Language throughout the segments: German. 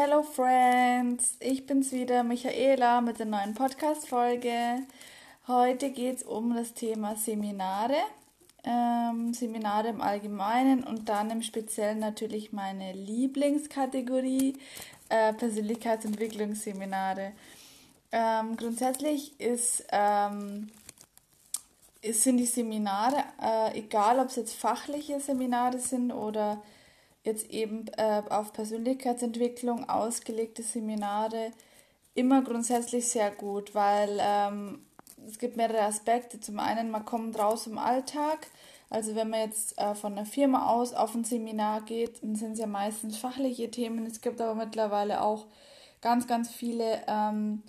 Hello Friends, ich bin's wieder, Michaela, mit der neuen Podcast-Folge. Heute geht's um das Thema Seminare, ähm, Seminare im Allgemeinen und dann im Speziellen natürlich meine Lieblingskategorie, äh, Persönlichkeitsentwicklungsseminare. Ähm, grundsätzlich ist, ähm, sind die Seminare, äh, egal ob es jetzt fachliche Seminare sind oder jetzt eben äh, auf Persönlichkeitsentwicklung ausgelegte Seminare immer grundsätzlich sehr gut, weil ähm, es gibt mehrere Aspekte. Zum einen, man kommt raus im Alltag. Also wenn man jetzt äh, von einer Firma aus auf ein Seminar geht, dann sind es ja meistens fachliche Themen. Es gibt aber mittlerweile auch ganz, ganz viele ähm,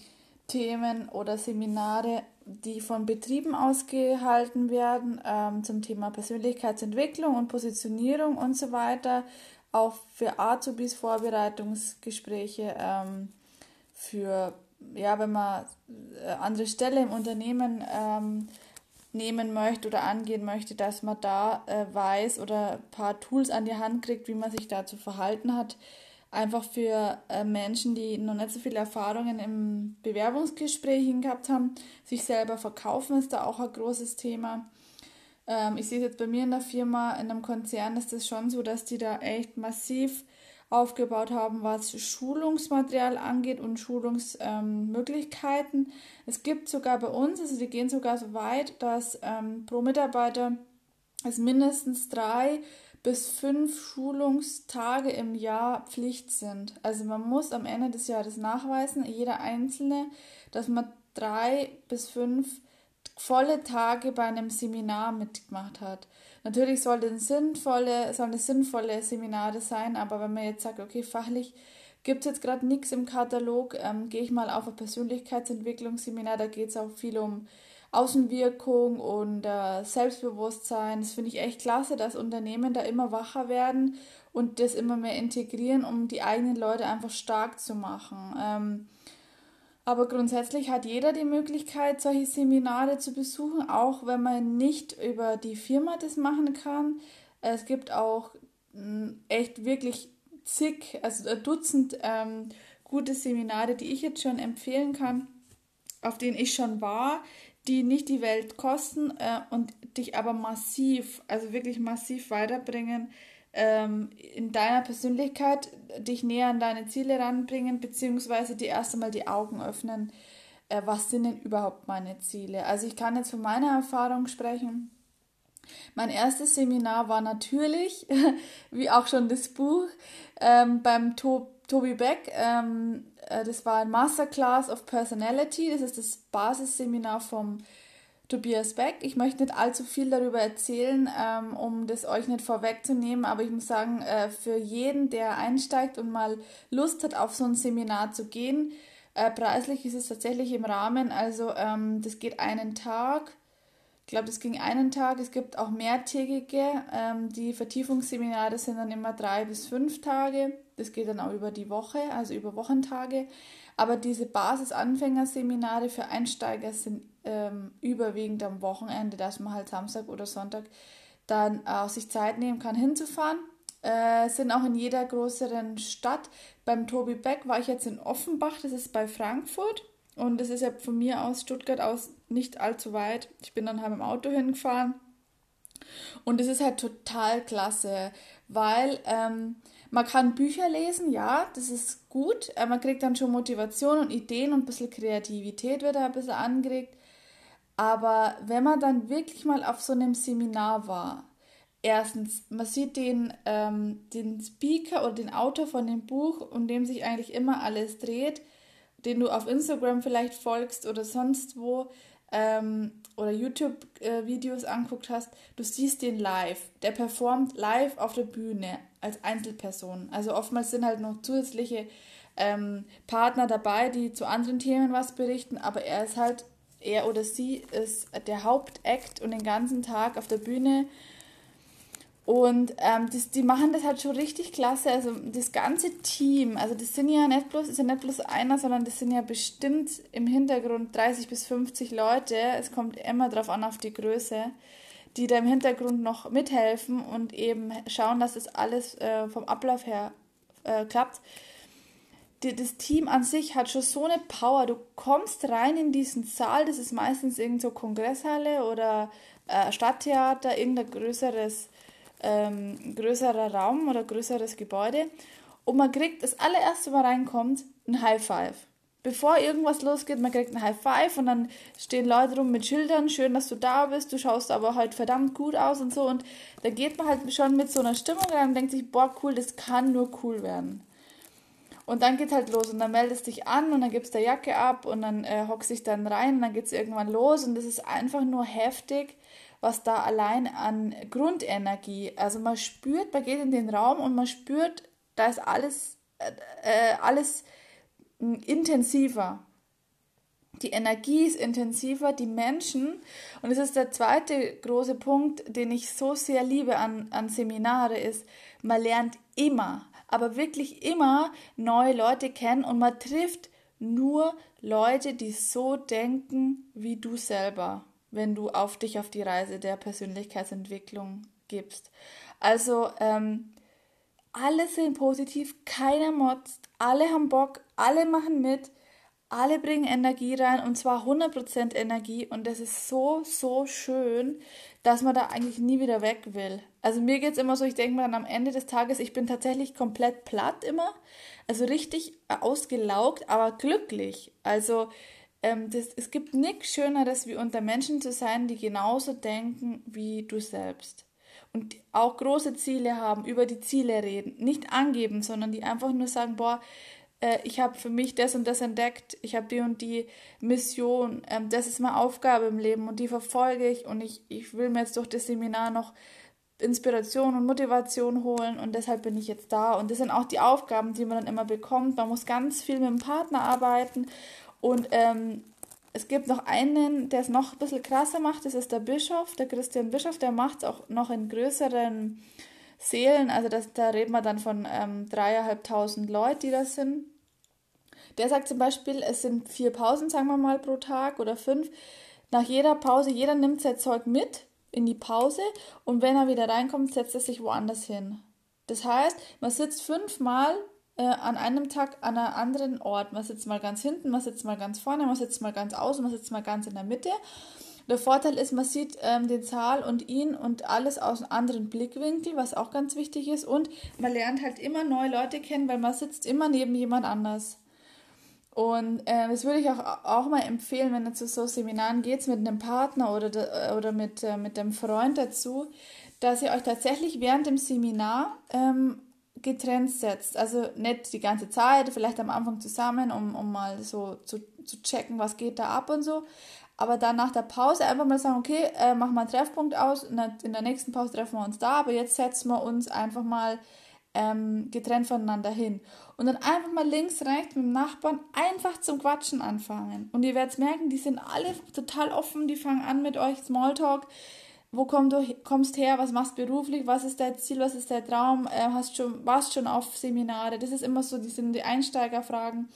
Themen oder Seminare, die von Betrieben ausgehalten werden ähm, zum Thema Persönlichkeitsentwicklung und Positionierung und so weiter. Auch für Azubis Vorbereitungsgespräche, ähm, für, ja, wenn man äh, andere Stelle im Unternehmen ähm, nehmen möchte oder angehen möchte, dass man da äh, weiß oder ein paar Tools an die Hand kriegt, wie man sich da zu verhalten hat einfach für äh, Menschen, die noch nicht so viele Erfahrungen im Bewerbungsgesprächen gehabt haben, sich selber verkaufen ist da auch ein großes Thema. Ähm, ich sehe es jetzt bei mir in der Firma, in einem Konzern ist das schon so, dass die da echt massiv aufgebaut haben, was Schulungsmaterial angeht und Schulungsmöglichkeiten. Es gibt sogar bei uns, also die gehen sogar so weit, dass ähm, pro Mitarbeiter es mindestens drei bis fünf Schulungstage im Jahr Pflicht sind. Also man muss am Ende des Jahres nachweisen, jeder Einzelne, dass man drei bis fünf volle Tage bei einem Seminar mitgemacht hat. Natürlich sollen sinnvolle, sollen es sinnvolle Seminare sein, aber wenn man jetzt sagt, okay, fachlich gibt es jetzt gerade nichts im Katalog, ähm, gehe ich mal auf ein Persönlichkeitsentwicklungsseminar, da geht es auch viel um Außenwirkung und äh, Selbstbewusstsein. Das finde ich echt klasse, dass Unternehmen da immer wacher werden und das immer mehr integrieren, um die eigenen Leute einfach stark zu machen. Ähm, aber grundsätzlich hat jeder die Möglichkeit, solche Seminare zu besuchen, auch wenn man nicht über die Firma das machen kann. Es gibt auch hm, echt wirklich zig, also ein Dutzend ähm, gute Seminare, die ich jetzt schon empfehlen kann, auf denen ich schon war, die nicht die Welt kosten äh, und dich aber massiv, also wirklich massiv weiterbringen ähm, in deiner Persönlichkeit, dich näher an deine Ziele ranbringen, beziehungsweise dir erst einmal die Augen öffnen, äh, was sind denn überhaupt meine Ziele. Also ich kann jetzt von meiner Erfahrung sprechen. Mein erstes Seminar war natürlich, wie auch schon das Buch, ähm, beim to Tobi Beck. Ähm, äh, das war ein Masterclass of Personality. Das ist das Basisseminar vom Tobias Beck. Ich möchte nicht allzu viel darüber erzählen, ähm, um das euch nicht vorwegzunehmen, aber ich muss sagen, äh, für jeden, der einsteigt und mal Lust hat, auf so ein Seminar zu gehen, äh, preislich ist es tatsächlich im Rahmen. Also ähm, das geht einen Tag. Ich glaube, das ging einen Tag. Es gibt auch mehrtägige. Ähm, die Vertiefungsseminare sind dann immer drei bis fünf Tage. Das geht dann auch über die Woche, also über Wochentage. Aber diese Basis-Anfängerseminare für Einsteiger sind ähm, überwiegend am Wochenende, dass man halt Samstag oder Sonntag dann auch sich Zeit nehmen kann, hinzufahren. Äh, sind auch in jeder größeren Stadt. Beim Tobi Beck war ich jetzt in Offenbach, das ist bei Frankfurt. Und das ist ja von mir aus, Stuttgart aus, nicht allzu weit. Ich bin dann halt im Auto hingefahren. Und es ist halt total klasse, weil ähm, man kann Bücher lesen, ja, das ist gut. Äh, man kriegt dann schon Motivation und Ideen und ein bisschen Kreativität wird da ein bisschen angeregt. Aber wenn man dann wirklich mal auf so einem Seminar war, erstens, man sieht den, ähm, den Speaker oder den Autor von dem Buch, um dem sich eigentlich immer alles dreht den du auf Instagram vielleicht folgst oder sonst wo ähm, oder YouTube-Videos äh, anguckt hast, du siehst den live. Der performt live auf der Bühne als Einzelperson. Also oftmals sind halt noch zusätzliche ähm, Partner dabei, die zu anderen Themen was berichten, aber er ist halt, er oder sie ist der Hauptakt und den ganzen Tag auf der Bühne und ähm, das, die machen das halt schon richtig klasse. Also das ganze Team, also das sind ja nicht bloß, ist ja nicht bloß einer, sondern das sind ja bestimmt im Hintergrund 30 bis 50 Leute. Es kommt immer drauf an auf die Größe, die da im Hintergrund noch mithelfen und eben schauen, dass das alles äh, vom Ablauf her äh, klappt. die, das Team an sich hat schon so eine Power. Du kommst rein in diesen Saal, das ist meistens irgend so Kongresshalle oder äh, Stadttheater, irgendein größeres, ähm, größerer Raum oder größeres Gebäude. Und man kriegt das allererste, Mal reinkommt, ein High Five. Bevor irgendwas losgeht, man kriegt ein High Five und dann stehen Leute rum mit Schildern, schön, dass du da bist, du schaust aber heute verdammt gut aus und so. Und da geht man halt schon mit so einer Stimmung rein und denkt sich, boah, cool, das kann nur cool werden. Und dann geht halt los und dann meldest dich an und dann gibst der Jacke ab und dann äh, hockst dich dann rein und dann geht es irgendwann los und das ist einfach nur heftig, was da allein an Grundenergie, also man spürt, man geht in den Raum und man spürt, da ist alles, äh, äh alles intensiver. Die Energie ist intensiver, die Menschen, und das ist der zweite große Punkt, den ich so sehr liebe an, an Seminare, ist, man lernt immer aber wirklich immer neue Leute kennen und man trifft nur Leute, die so denken wie du selber, wenn du auf dich auf die Reise der Persönlichkeitsentwicklung gibst. Also ähm, alle sind positiv, keiner motzt, alle haben Bock, alle machen mit, alle bringen Energie rein und zwar 100% Energie und das ist so, so schön, dass man da eigentlich nie wieder weg will. Also mir geht es immer so, ich denke mir dann am Ende des Tages, ich bin tatsächlich komplett platt immer, also richtig ausgelaugt, aber glücklich. Also ähm, das, es gibt nichts Schöneres, wie unter Menschen zu sein, die genauso denken wie du selbst. Und auch große Ziele haben, über die Ziele reden, nicht angeben, sondern die einfach nur sagen, boah, äh, ich habe für mich das und das entdeckt, ich habe die und die Mission, ähm, das ist meine Aufgabe im Leben und die verfolge ich und ich, ich will mir jetzt durch das Seminar noch Inspiration und Motivation holen und deshalb bin ich jetzt da. Und das sind auch die Aufgaben, die man dann immer bekommt. Man muss ganz viel mit dem Partner arbeiten und ähm, es gibt noch einen, der es noch ein bisschen krasser macht, das ist der Bischof, der Christian Bischof, der macht es auch noch in größeren Seelen, also das, da reden wir dann von ähm, dreieinhalbtausend Leute, die das sind. Der sagt zum Beispiel, es sind vier Pausen, sagen wir mal, pro Tag oder fünf. Nach jeder Pause, jeder nimmt sein Zeug mit in die Pause und wenn er wieder reinkommt, setzt er sich woanders hin. Das heißt, man sitzt fünfmal äh, an einem Tag an einem anderen Ort. Man sitzt mal ganz hinten, man sitzt mal ganz vorne, man sitzt mal ganz außen, man sitzt mal ganz in der Mitte. Der Vorteil ist, man sieht ähm, den Zahl und ihn und alles aus einem anderen Blickwinkel, was auch ganz wichtig ist. Und man lernt halt immer neue Leute kennen, weil man sitzt immer neben jemand anders. Und äh, das würde ich auch, auch mal empfehlen, wenn du zu so Seminaren geht mit einem Partner oder, de, oder mit, äh, mit dem Freund dazu, dass ihr euch tatsächlich während dem Seminar ähm, getrennt setzt. Also nicht die ganze Zeit, vielleicht am Anfang zusammen, um, um mal so zu, zu checken, was geht da ab und so. Aber dann nach der Pause einfach mal sagen, okay, äh, machen wir einen Treffpunkt aus, in der, nächsten Pause treffen wir uns da, aber jetzt setzen wir uns einfach mal ähm, getrennt voneinander hin. Und dann einfach mal links, rechts mit dem Nachbarn einfach zum Quatschen anfangen. Und ihr werdet merken, die sind alle total offen, die fangen an mit euch Smalltalk. Wo komm du, kommst her, was machst du beruflich, was ist dein Ziel, was ist dein Traum, äh, hast schon, warst schon auf Seminare. Das ist immer so, die sind die Einsteigerfragen.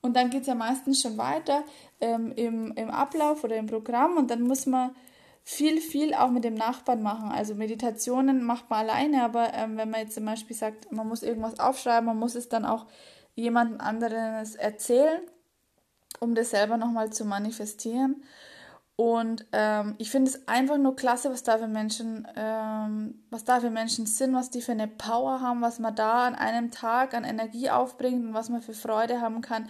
Und dann geht es ja meistens schon weiter ähm, im, im Ablauf oder im Programm und dann muss man viel, viel auch mit dem Nachbarn machen. Also Meditationen macht man alleine, aber ähm, wenn man jetzt zum Beispiel sagt, man muss irgendwas aufschreiben, man muss es dann auch jemand anderes erzählen, um das selber nochmal zu manifestieren. Und ähm, ich finde es einfach nur klasse, was da für Menschen, ähm, was da für Menschen sind, was die für eine Power haben, was man da an einem Tag an Energie aufbringt und was man für Freude haben kann.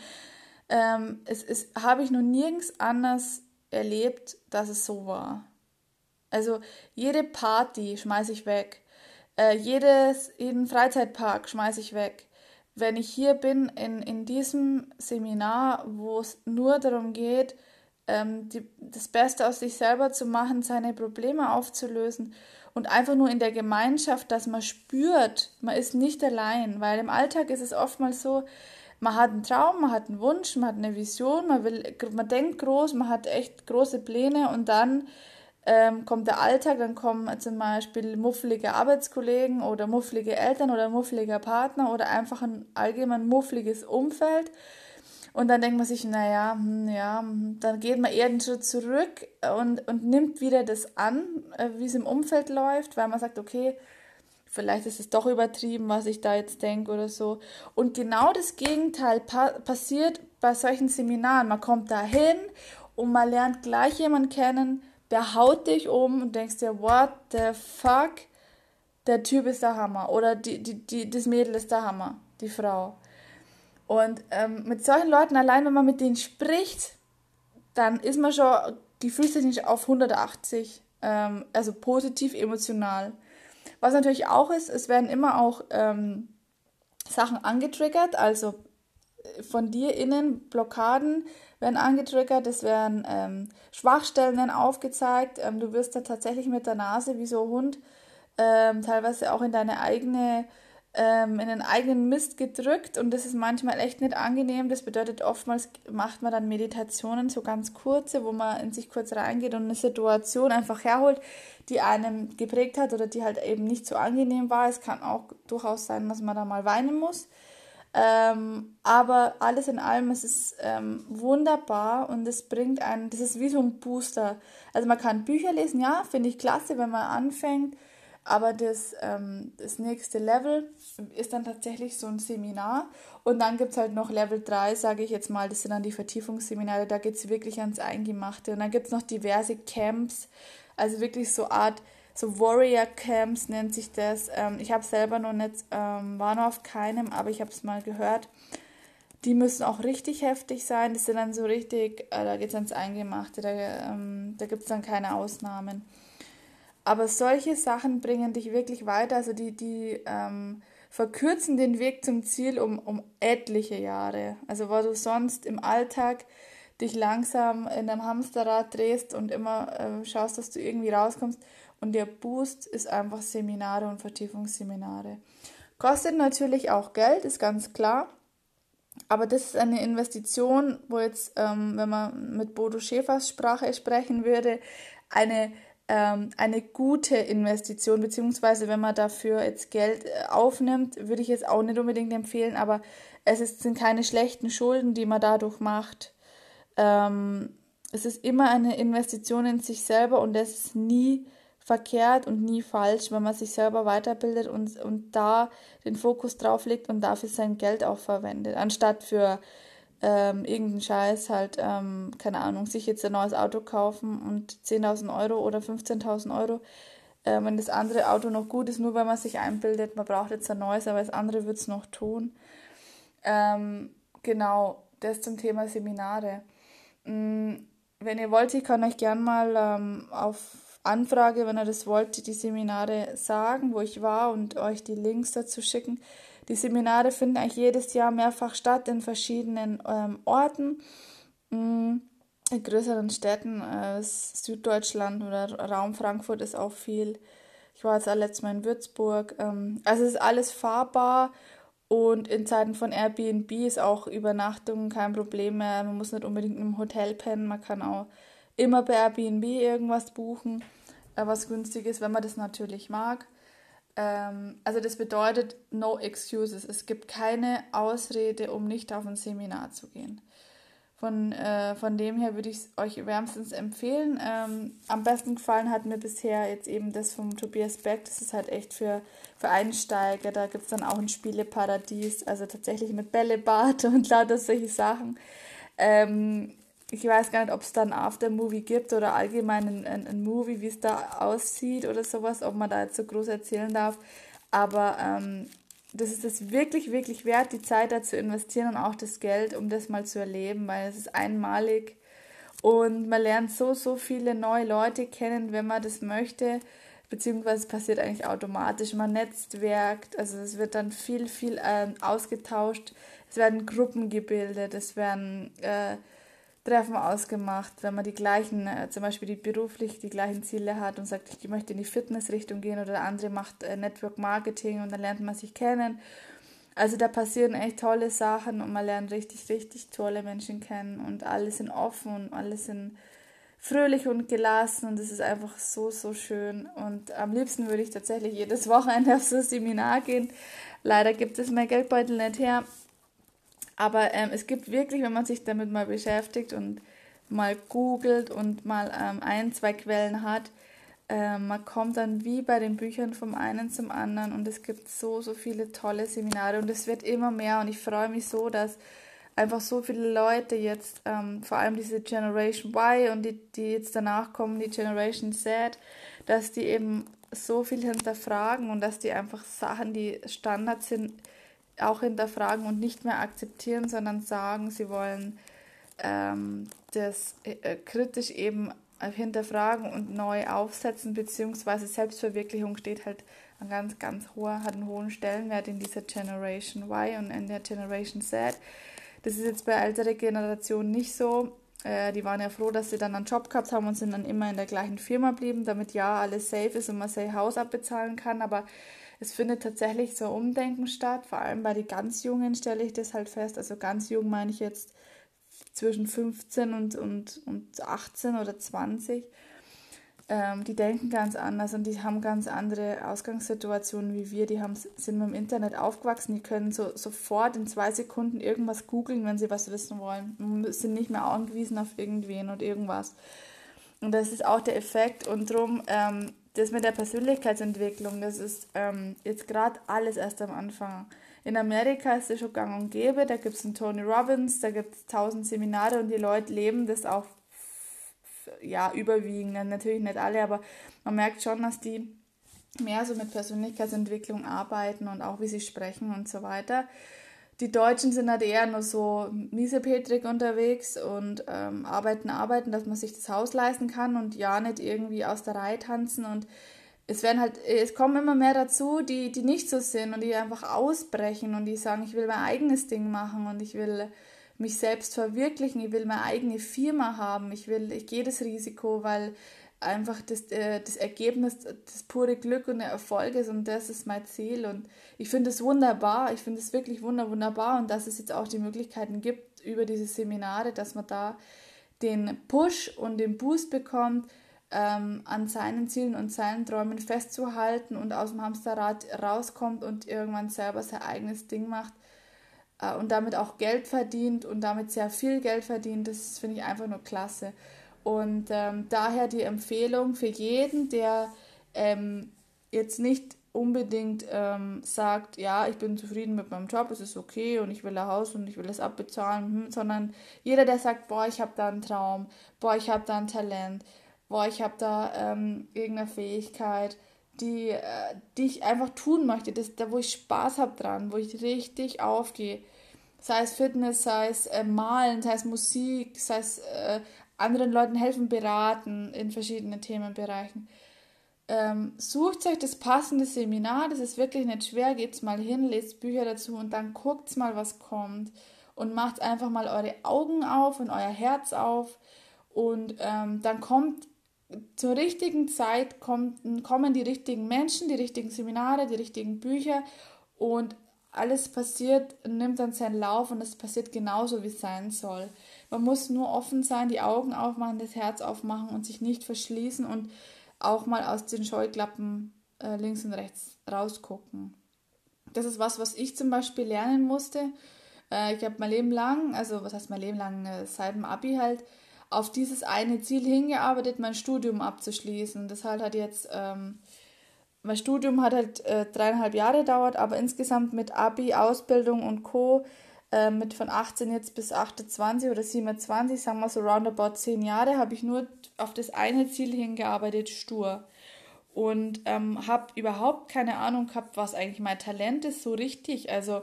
Ähm, es, es habe ich noch nirgends anders erlebt, dass es so war. Also jede Party schmeiße ich weg. Äh, jedes, jeden Freizeitpark schmeiße ich weg. Wenn ich hier bin in, in diesem Seminar, wo es nur darum geht, ähm, die, das Beste aus sich selber zu machen, seine Probleme aufzulösen und einfach nur in der Gemeinschaft, dass man spürt, man ist nicht allein, weil im Alltag ist es oftmals so, man hat einen Traum, man hat einen Wunsch, man hat eine Vision, man will, man denkt groß, man hat echt große Pläne und dann ähm, kommt der Alltag, dann kommen zum Beispiel muffelige Arbeitskollegen oder muffelige Eltern oder muffeliger Partner oder einfach ein allgemein muffeliges Umfeld. Und dann denkt man sich, naja, hm, ja, hm, dann geht man eher einen Schritt zurück und, und nimmt wieder das an, äh, wie es im Umfeld läuft, weil man sagt, okay, vielleicht ist es doch übertrieben, was ich da jetzt denke oder so. Und genau das Gegenteil pa passiert bei solchen Seminaren. Man kommt da hin und man lernt gleich jemanden kennen, der haut dich um und denkst dir, what the fuck? Der Typ ist der Hammer. Oder die, die, die, das Mädel ist der Hammer, die Frau. Und ähm, mit solchen Leuten, allein wenn man mit denen spricht, dann ist man schon gefühlstechnisch auf 180. Ähm, also positiv, emotional. Was natürlich auch ist, es werden immer auch ähm, Sachen angetriggert, also äh, von dir innen Blockaden werden angetriggert, es werden ähm, Schwachstellen aufgezeigt. Ähm, du wirst da tatsächlich mit der Nase wie so ein Hund ähm, teilweise auch in deine eigene ähm, in den eigenen Mist gedrückt und das ist manchmal echt nicht angenehm. Das bedeutet, oftmals macht man dann Meditationen, so ganz kurze, wo man in sich kurz reingeht und eine Situation einfach herholt, die einem geprägt hat oder die halt eben nicht so angenehm war. Es kann auch durchaus sein, dass man da mal weinen muss. Ähm, aber alles in allem, es ist ähm, wunderbar und es bringt einen, das ist wie so ein Booster. Also man kann Bücher lesen, ja, finde ich klasse, wenn man anfängt aber das, ähm, das nächste Level ist dann tatsächlich so ein Seminar. Und dann gibt es halt noch Level 3, sage ich jetzt mal, das sind dann die Vertiefungsseminare, da geht es wirklich ans Eingemachte. Und dann gibt es noch diverse Camps, also wirklich so Art, so Warrior Camps nennt sich das. Ähm, ich habe selber noch nicht, ähm, war noch auf keinem, aber ich habe es mal gehört. Die müssen auch richtig heftig sein. Das sind dann so richtig, äh, da geht es ans Eingemachte, da, ähm, da gibt es dann keine Ausnahmen. Aber solche Sachen bringen dich wirklich weiter, also die, die ähm, verkürzen den Weg zum Ziel um, um etliche Jahre. Also wo du sonst im Alltag dich langsam in einem Hamsterrad drehst und immer äh, schaust, dass du irgendwie rauskommst. Und der Boost ist einfach Seminare und Vertiefungsseminare. Kostet natürlich auch Geld, ist ganz klar. Aber das ist eine Investition, wo jetzt, ähm, wenn man mit Bodo Schäfers Sprache sprechen würde, eine ähm, eine gute Investition, beziehungsweise wenn man dafür jetzt Geld äh, aufnimmt, würde ich jetzt auch nicht unbedingt empfehlen, aber es ist, sind keine schlechten Schulden, die man dadurch macht. Ähm, es ist immer eine Investition in sich selber und das ist nie verkehrt und nie falsch, wenn man sich selber weiterbildet und, und da den Fokus drauf legt und dafür sein Geld auch verwendet, anstatt für ähm, irgendeinen Scheiß halt, ähm, keine Ahnung, sich jetzt ein neues Auto kaufen und 10.000 Euro oder 15.000 Euro, äh, wenn das andere Auto noch gut ist, nur weil man sich einbildet, man braucht jetzt ein neues, aber das andere wird es noch tun. Ähm, genau, das zum Thema Seminare. Mhm, wenn ihr wollt, ich kann euch gern mal ähm, auf Anfrage, wenn ihr das wollt, die Seminare sagen, wo ich war und euch die Links dazu schicken. Die Seminare finden eigentlich jedes Jahr mehrfach statt in verschiedenen ähm, Orten. Mm, in größeren Städten, äh, Süddeutschland oder Raum Frankfurt ist auch viel. Ich war jetzt letztes Mal in Würzburg. Ähm, also es ist alles fahrbar und in Zeiten von Airbnb ist auch Übernachtung kein Problem mehr. Man muss nicht unbedingt im Hotel pennen. Man kann auch immer bei Airbnb irgendwas buchen, äh, was günstig ist, wenn man das natürlich mag. Ähm, also das bedeutet no excuses. Es gibt keine Ausrede, um nicht auf ein Seminar zu gehen. Von, äh, von dem her würde ich es euch wärmstens empfehlen. Ähm, am besten gefallen hat mir bisher jetzt eben das vom Tobias Beck. Das ist halt echt für, für Einsteiger. Da gibt es dann auch ein Spieleparadies, also tatsächlich mit Bällebad und lauter solche Sachen. Ähm, ich weiß gar nicht, ob es dann Aftermovie gibt oder allgemein ein, ein, Movie, wie es da aussieht oder sowas, ob man da jetzt so groß erzählen darf. Aber ähm, das ist es wirklich, wirklich wert, die Zeit da zu investieren und auch das Geld, um das mal zu erleben, weil es ist einmalig. Und man lernt so, so viele neue Leute kennen, wenn man das möchte, beziehungsweise es passiert eigentlich automatisch. Man netzwerkt, also es wird dann viel, viel äh, ausgetauscht, es werden Gruppen gebildet, es werden äh, Treffen ausgemacht, wenn man die gleichen, äh, zum Beispiel die beruflich die gleichen Ziele hat und sagt, ich möchte in die Fitnessrichtung gehen oder der andere macht äh, Network Marketing und dann lernt man sich kennen. Also da passieren echt tolle Sachen und man lernt richtig, richtig tolle Menschen kennen und alle sind offen und alle sind fröhlich und gelassen und es ist einfach so, so schön. Und am liebsten würde ich tatsächlich jedes Wochenende auf so ein Seminar gehen. Leider gibt es mein Geldbeutel nicht her, aber ähm, es gibt wirklich, wenn man sich damit mal beschäftigt und mal googelt und mal ähm, ein, zwei Quellen hat, äh, man kommt dann wie bei den Büchern vom einen zum anderen und es gibt so, so viele tolle Seminare und es wird immer mehr und ich freue mich so, dass einfach so viele Leute jetzt, ähm, vor allem diese Generation Y und die, die jetzt danach kommen, die Generation Z, dass die eben so viel hinterfragen und dass die einfach Sachen, die Standard sind, auch hinterfragen und nicht mehr akzeptieren, sondern sagen, sie wollen ähm, das äh, kritisch eben hinterfragen und neu aufsetzen, beziehungsweise Selbstverwirklichung steht halt an ganz, ganz hoher, hat einen hohen Stellenwert in dieser Generation Y und in der Generation Z. Das ist jetzt bei älterer Generationen nicht so. Äh, die waren ja froh, dass sie dann einen Job gehabt haben und sind dann immer in der gleichen Firma blieben, damit ja alles safe ist und man sein Haus abbezahlen kann. Aber es findet tatsächlich so ein Umdenken statt. Vor allem bei den ganz Jungen stelle ich das halt fest. Also ganz jung meine ich jetzt zwischen 15 und, und, und 18 oder 20. Ähm, die denken ganz anders und die haben ganz andere Ausgangssituationen wie wir. Die haben, sind mit dem Internet aufgewachsen, die können so, sofort in zwei Sekunden irgendwas googeln, wenn sie was wissen wollen. Und sind nicht mehr angewiesen auf irgendwen und irgendwas. Und das ist auch der Effekt. Und darum, ähm, das mit der Persönlichkeitsentwicklung, das ist ähm, jetzt gerade alles erst am Anfang. In Amerika ist es schon gang und gäbe, da gibt es einen Tony Robbins, da gibt es tausend Seminare und die Leute leben das auch ja, überwiegend, natürlich nicht alle, aber man merkt schon, dass die mehr so mit Persönlichkeitsentwicklung arbeiten und auch wie sie sprechen und so weiter. Die Deutschen sind halt eher nur so miesepetrig unterwegs und ähm, arbeiten, arbeiten, dass man sich das Haus leisten kann und ja nicht irgendwie aus der Reihe tanzen und es werden halt, es kommen immer mehr dazu, die, die nicht so sind und die einfach ausbrechen und die sagen, ich will mein eigenes Ding machen und ich will mich selbst verwirklichen, ich will meine eigene Firma haben, ich will, ich gehe das Risiko, weil einfach das, äh, das Ergebnis das pure Glück und der Erfolg ist und das ist mein Ziel und ich finde es wunderbar, ich finde es wirklich wunder, wunderbar und dass es jetzt auch die Möglichkeiten gibt über diese Seminare, dass man da den Push und den Boost bekommt, ähm, an seinen Zielen und seinen Träumen festzuhalten und aus dem Hamsterrad rauskommt und irgendwann selber sein eigenes Ding macht äh, und damit auch Geld verdient und damit sehr viel Geld verdient, das finde ich einfach nur klasse. Und ähm, daher die Empfehlung für jeden, der ähm, jetzt nicht unbedingt ähm, sagt, ja, ich bin zufrieden mit meinem Job, es ist okay und ich will ein Haus und ich will es abbezahlen, hm, sondern jeder, der sagt, boah, ich habe da einen Traum, boah, ich habe da ein Talent, boah, ich habe da ähm, irgendeine Fähigkeit, die, äh, die ich einfach tun möchte, das, da wo ich Spaß habe dran, wo ich richtig aufgehe. Sei es Fitness, sei es äh, Malen, sei es Musik, sei es äh, anderen Leuten helfen, beraten in verschiedenen Themenbereichen. Ähm, sucht euch das passende Seminar, das ist wirklich nicht schwer, geht's mal hin, lest Bücher dazu und dann guckt mal, was kommt. Und macht einfach mal eure Augen auf und euer Herz auf. Und ähm, dann kommt zur richtigen Zeit kommt, kommen die richtigen Menschen, die richtigen Seminare, die richtigen Bücher und alles passiert, nimmt dann seinen Lauf und es passiert genauso, wie es sein soll. Man muss nur offen sein, die Augen aufmachen, das Herz aufmachen und sich nicht verschließen und auch mal aus den Scheuklappen äh, links und rechts rausgucken. Das ist was, was ich zum Beispiel lernen musste. Äh, ich habe mein Leben lang, also was heißt mein Leben lang, äh, seit dem Abi halt, auf dieses eine Ziel hingearbeitet, mein Studium abzuschließen. Das halt hat jetzt, ähm, mein Studium hat halt äh, dreieinhalb Jahre gedauert, aber insgesamt mit Abi, Ausbildung und Co. Äh, mit von 18 jetzt bis 28 oder 27, sagen wir so roundabout zehn Jahre, habe ich nur auf das eine Ziel hingearbeitet, stur. Und ähm, habe überhaupt keine Ahnung gehabt, was eigentlich mein Talent ist, so richtig. Also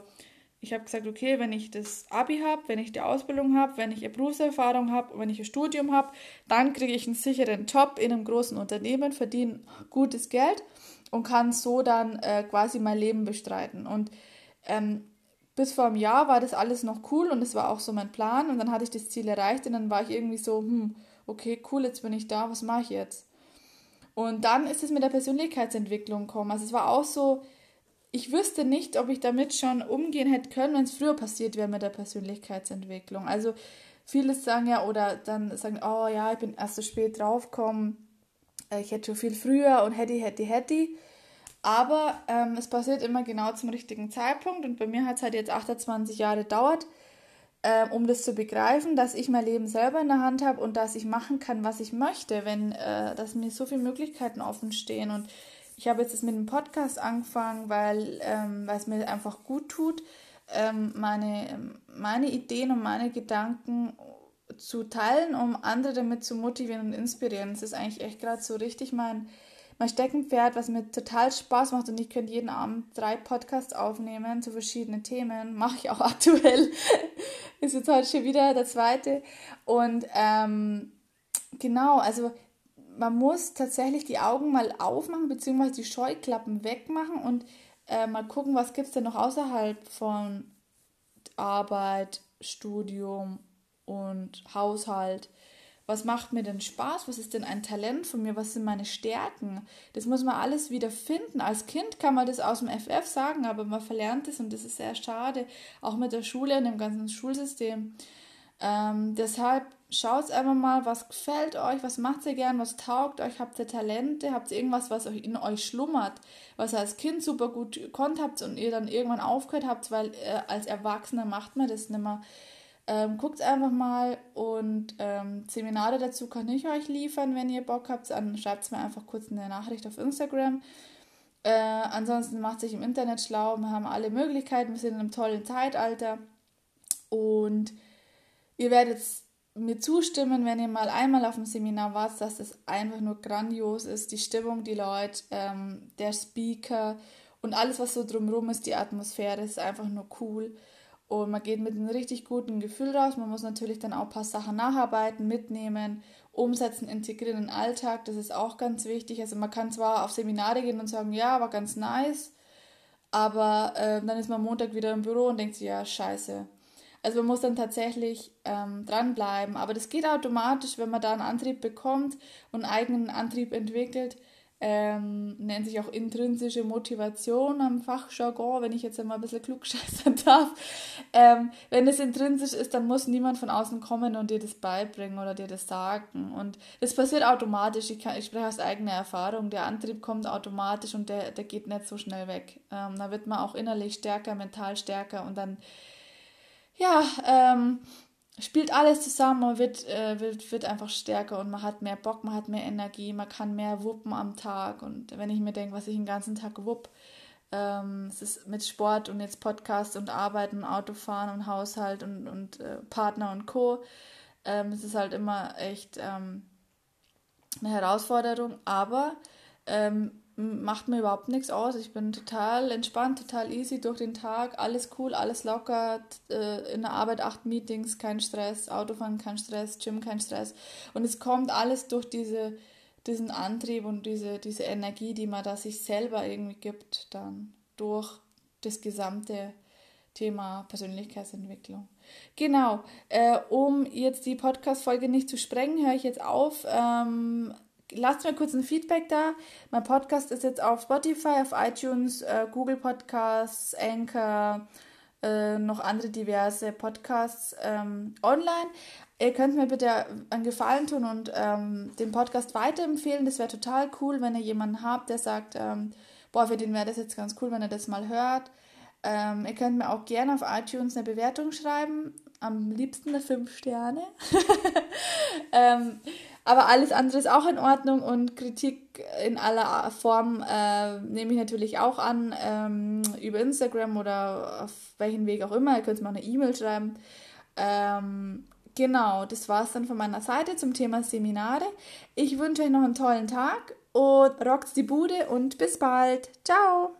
ich habe gesagt, okay, wenn ich das Abi habe, wenn ich die Ausbildung habe, wenn ich eine Berufserfahrung habe, wenn ich ein Studium habe, dann kriege ich einen sicheren Job in einem großen Unternehmen, verdiene gutes Geld und kann so dann äh, quasi mein Leben bestreiten. Und ähm, bis vor einem Jahr war das alles noch cool und es war auch so mein Plan und dann hatte ich das Ziel erreicht und dann war ich irgendwie so, hm, okay, cool, jetzt bin ich da, was mache ich jetzt? Und dann ist es mit der Persönlichkeitsentwicklung gekommen. Also es war auch so, ich wüsste nicht, ob ich damit schon umgehen hätte können, wenn es früher passiert wäre mit der Persönlichkeitsentwicklung. Also viele sagen ja oder dann sagen, oh ja, ich bin erst so spät draufgekommen, äh, ich hätte schon viel früher und hätte, hätte, hätte. Aber ähm, es passiert immer genau zum richtigen Zeitpunkt und bei mir hat es halt jetzt 28 Jahre gedauert. äh, um das zu begreifen, dass ich mein Leben selber in der Hand habe und dass ich machen kann, was ich möchte, wenn äh, dass mir so viele Möglichkeiten offen stehen. Und ich habe jetzt mit dem Podcast angefangen, weil ähm, es mir einfach gut tut, ähm, meine, meine Ideen und meine Gedanken zu teilen, um andere damit zu motivieren und inspirieren. Das ist eigentlich echt gerade so richtig mein, mein Steckenpferd, was mir total Spaß macht und ich könnte jeden Abend drei Podcasts aufnehmen zu verschiedenen Themen. Mache ich auch aktuell. ist jetzt heute schon wieder der zweite. Und ähm, genau, also man muss tatsächlich die Augen mal aufmachen, beziehungsweise die Scheuklappen wegmachen und äh, mal gucken, was gibt es denn noch außerhalb von Arbeit, Studium und Haushalt. Was macht mir denn Spaß? Was ist denn ein Talent von mir? Was sind meine Stärken? Das muss man alles wieder finden. Als Kind kann man das aus dem FF sagen, aber man verlernt es und das ist sehr schade, auch mit der Schule und dem ganzen Schulsystem. Ähm, deshalb schaut einfach mal, was gefällt euch, was macht ihr gern, was taugt euch, habt ihr Talente, habt ihr irgendwas, was euch in euch schlummert, was ihr als Kind super gut konnt habt und ihr dann irgendwann aufgehört habt, weil äh, als Erwachsener macht man das nicht mehr. Ähm, Guckt einfach mal und ähm, Seminare dazu kann ich euch liefern, wenn ihr Bock habt. Dann schreibt es mir einfach kurz eine Nachricht auf Instagram. Äh, ansonsten macht sich im Internet schlau. Wir haben alle Möglichkeiten. Wir sind in einem tollen Zeitalter. Und ihr werdet mir zustimmen, wenn ihr mal einmal auf dem Seminar wart, dass es einfach nur grandios ist. Die Stimmung, die Leute, ähm, der Speaker und alles, was so drumherum ist, die Atmosphäre ist einfach nur cool. Und man geht mit einem richtig guten Gefühl raus. Man muss natürlich dann auch ein paar Sachen nacharbeiten, mitnehmen, umsetzen, integrieren in den Alltag. Das ist auch ganz wichtig. Also man kann zwar auf Seminare gehen und sagen, ja, war ganz nice, aber äh, dann ist man Montag wieder im Büro und denkt sich, ja, scheiße. Also man muss dann tatsächlich ähm, dranbleiben. Aber das geht automatisch, wenn man da einen Antrieb bekommt und einen eigenen Antrieb entwickelt ähm, nennt sich auch intrinsische Motivation am Fachjargon, wenn ich jetzt einmal ein bisschen klugscheißern darf. Ähm, wenn es intrinsisch ist, dann muss niemand von außen kommen und dir das beibringen oder dir das sagen. Und das passiert automatisch. Ich, kann, ich spreche aus eigener Erfahrung. Der Antrieb kommt automatisch und der, der geht nicht so schnell weg. Ähm, da wird man auch innerlich stärker, mental stärker und dann, ja, ähm, spielt alles zusammen und wird, äh, wird, wird einfach stärker und man hat mehr Bock, man hat mehr Energie, man kann mehr wuppen am Tag. Und wenn ich mir denke, was ich den ganzen Tag wupp, ähm, es ist mit Sport und jetzt Podcast und Arbeiten, Autofahren und Haushalt und, und äh, Partner und Co. Ähm, es ist halt immer echt ähm, eine Herausforderung, aber ähm, macht mir überhaupt nichts aus. Ich bin total entspannt, total easy durch den Tag, alles cool, alles locker. Äh, in der Arbeit acht Meetings, kein Stress, Autofahren kein Stress, Gym kein Stress. Und es kommt alles durch diese, diesen Antrieb und diese, diese Energie, die man da sich selber irgendwie gibt, dann durch das gesamte Thema Persönlichkeitsentwicklung. Genau, äh, um jetzt die Podcast-Folge nicht zu sprengen, höre ich jetzt auf. Ähm, lasst mir kurz ein Feedback da. Mein Podcast ist jetzt auf Spotify, auf iTunes, äh, Google Podcasts, Anchor, äh, noch andere diverse Podcasts ähm, online. Ihr könnt mir bitte einen Gefallen tun und ähm, den Podcast weiterempfehlen. Das wäre total cool, wenn ihr jemanden habt, der sagt, ähm, boah, für den wäre das jetzt ganz cool, wenn er das mal hört. Ähm, ihr könnt mir auch gerne auf iTunes eine Bewertung schreiben. Am liebsten eine 5 Sterne. ähm, aber alles andere ist auch in Ordnung und Kritik in aller Form äh, nehme ich natürlich auch an, ähm, über Instagram oder auf welchen Weg auch immer. Ihr könnt mir auch eine E-Mail schreiben. Ähm, genau, das war es dann von meiner Seite zum Thema Seminare. Ich wünsche euch noch einen tollen Tag und rockt die Bude und bis bald. Ciao!